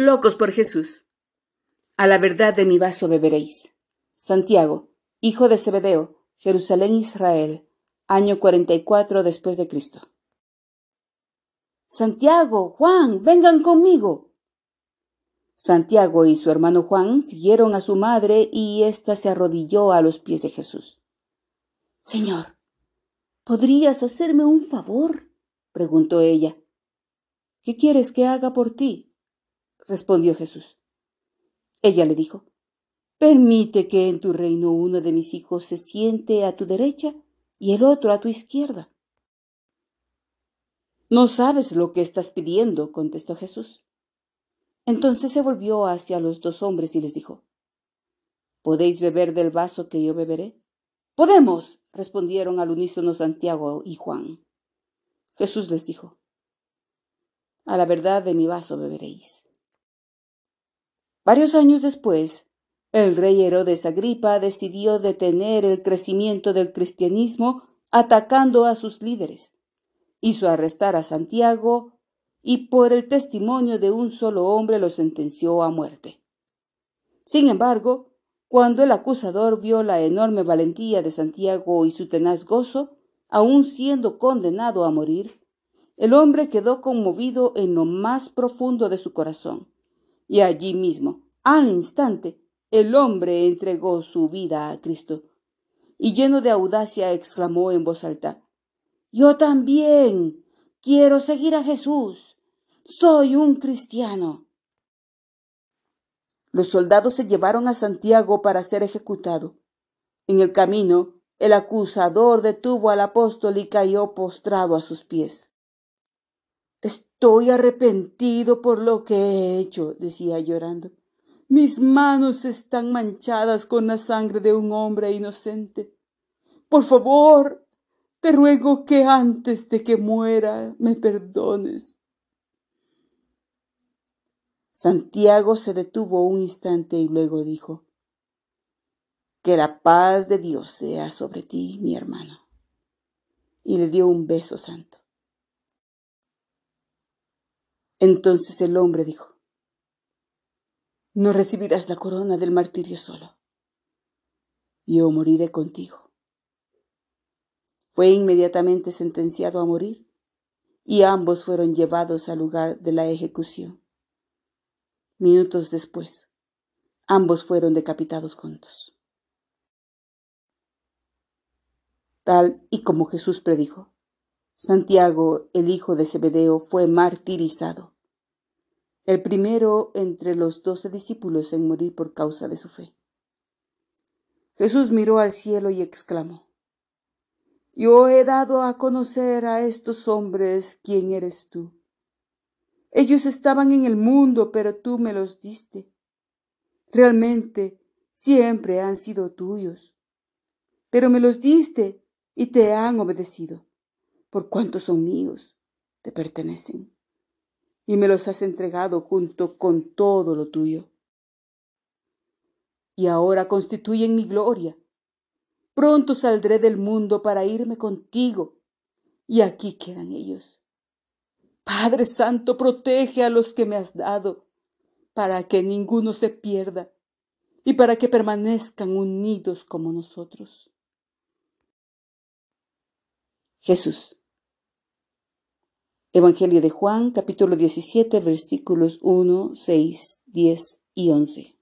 Locos por Jesús. A la verdad de mi vaso beberéis. Santiago, hijo de Zebedeo, Jerusalén, Israel, año 44 después de Cristo. Santiago, Juan, vengan conmigo. Santiago y su hermano Juan siguieron a su madre y ésta se arrodilló a los pies de Jesús. Señor, ¿podrías hacerme un favor? preguntó ella. ¿Qué quieres que haga por ti? Respondió Jesús. Ella le dijo, Permite que en tu reino uno de mis hijos se siente a tu derecha y el otro a tu izquierda. No sabes lo que estás pidiendo, contestó Jesús. Entonces se volvió hacia los dos hombres y les dijo, ¿Podéis beber del vaso que yo beberé? Podemos, respondieron al unísono Santiago y Juan. Jesús les dijo, A la verdad de mi vaso beberéis Varios años después, el rey Herodes Agripa decidió detener el crecimiento del cristianismo atacando a sus líderes. Hizo arrestar a Santiago y por el testimonio de un solo hombre lo sentenció a muerte. Sin embargo, cuando el acusador vio la enorme valentía de Santiago y su tenaz gozo, aun siendo condenado a morir, el hombre quedó conmovido en lo más profundo de su corazón y allí mismo, al instante, el hombre entregó su vida a Cristo. Y lleno de audacia exclamó en voz alta, Yo también quiero seguir a Jesús. Soy un cristiano. Los soldados se llevaron a Santiago para ser ejecutado. En el camino, el acusador detuvo al apóstol y cayó postrado a sus pies. Estoy arrepentido por lo que he hecho, decía llorando. Mis manos están manchadas con la sangre de un hombre inocente. Por favor, te ruego que antes de que muera me perdones. Santiago se detuvo un instante y luego dijo, Que la paz de Dios sea sobre ti, mi hermano. Y le dio un beso santo. Entonces el hombre dijo, no recibirás la corona del martirio solo. Yo moriré contigo. Fue inmediatamente sentenciado a morir y ambos fueron llevados al lugar de la ejecución. Minutos después, ambos fueron decapitados juntos. Tal y como Jesús predijo, Santiago, el hijo de Zebedeo, fue martirizado, el primero entre los doce discípulos en morir por causa de su fe. Jesús miró al cielo y exclamó, Yo he dado a conocer a estos hombres quién eres tú. Ellos estaban en el mundo, pero tú me los diste. Realmente siempre han sido tuyos, pero me los diste y te han obedecido por cuanto son míos, te pertenecen, y me los has entregado junto con todo lo tuyo. Y ahora constituyen mi gloria. Pronto saldré del mundo para irme contigo, y aquí quedan ellos. Padre Santo, protege a los que me has dado, para que ninguno se pierda, y para que permanezcan unidos como nosotros. Jesús Evangelio de Juan, capítulo 17, versículos 1, 6, 10 y 11.